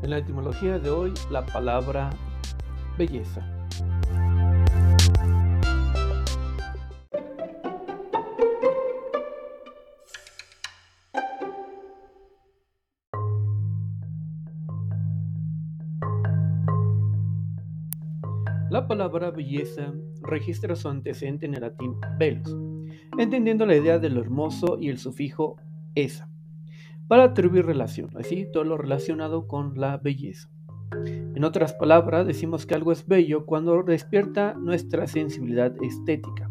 En la etimología de hoy, la palabra belleza. La palabra belleza registra su antecedente en el latín belus, entendiendo la idea de lo hermoso y el sufijo esa para atribuir relación, así todo lo relacionado con la belleza. En otras palabras, decimos que algo es bello cuando despierta nuestra sensibilidad estética.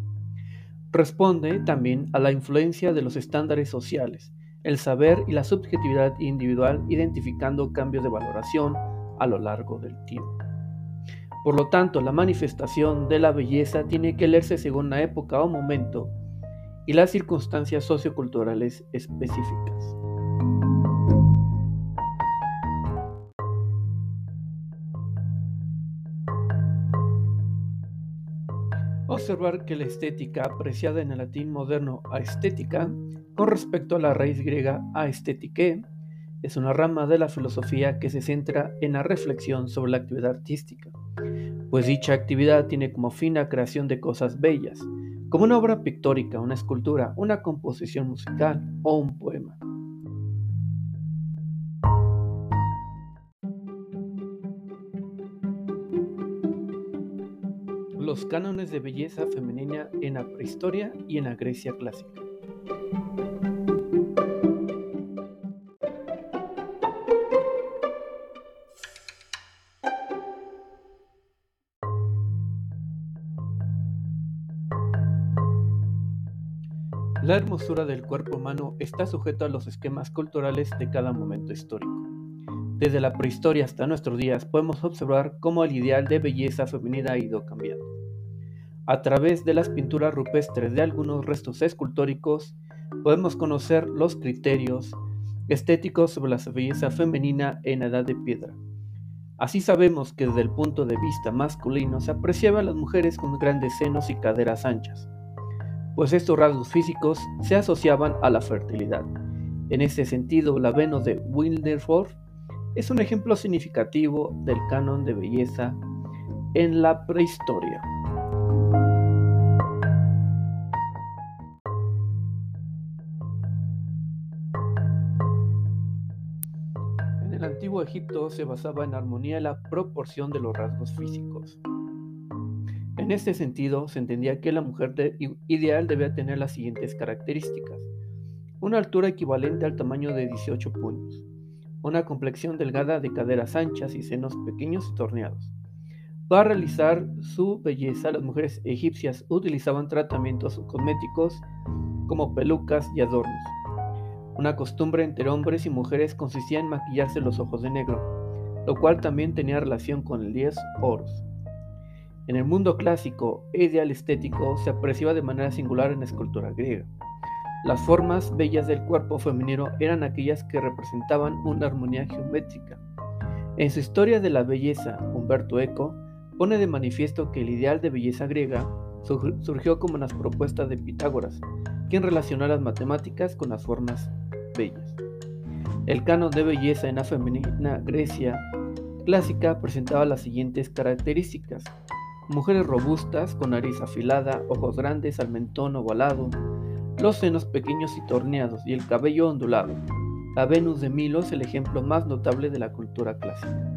Responde también a la influencia de los estándares sociales, el saber y la subjetividad individual identificando cambios de valoración a lo largo del tiempo. Por lo tanto, la manifestación de la belleza tiene que leerse según la época o momento y las circunstancias socioculturales específicas. Observar que la estética, apreciada en el latín moderno a estética, con respecto a la raíz griega aestetike, es una rama de la filosofía que se centra en la reflexión sobre la actividad artística, pues dicha actividad tiene como fin la creación de cosas bellas, como una obra pictórica, una escultura, una composición musical o un poema. Los cánones de belleza femenina en la prehistoria y en la Grecia clásica. La hermosura del cuerpo humano está sujeta a los esquemas culturales de cada momento histórico. Desde la prehistoria hasta nuestros días podemos observar cómo el ideal de belleza femenina ha ido cambiando. A través de las pinturas rupestres de algunos restos escultóricos, podemos conocer los criterios estéticos sobre la belleza femenina en la edad de piedra. Así sabemos que desde el punto de vista masculino se apreciaba a las mujeres con grandes senos y caderas anchas, pues estos rasgos físicos se asociaban a la fertilidad. En este sentido, la Venus de Wilderforce es un ejemplo significativo del canon de belleza en la prehistoria. El antiguo Egipto se basaba en armonía y la proporción de los rasgos físicos. En este sentido, se entendía que la mujer ideal debía tener las siguientes características. Una altura equivalente al tamaño de 18 puños. Una complexión delgada de caderas anchas y senos pequeños y torneados. Para realizar su belleza, las mujeres egipcias utilizaban tratamientos cosméticos como pelucas y adornos. Una costumbre entre hombres y mujeres consistía en maquillarse los ojos de negro, lo cual también tenía relación con el 10 oros. En el mundo clásico e ideal estético se apreciaba de manera singular en la escultura griega. Las formas bellas del cuerpo femenino eran aquellas que representaban una armonía geométrica. En su historia de la belleza, Humberto Eco pone de manifiesto que el ideal de belleza griega surgió como las propuestas de Pitágoras, quien relacionó las matemáticas con las formas bellas. El canon de belleza en la femenina Grecia clásica presentaba las siguientes características. Mujeres robustas, con nariz afilada, ojos grandes, al mentón ovalado, los senos pequeños y torneados y el cabello ondulado. La Venus de Milo es el ejemplo más notable de la cultura clásica.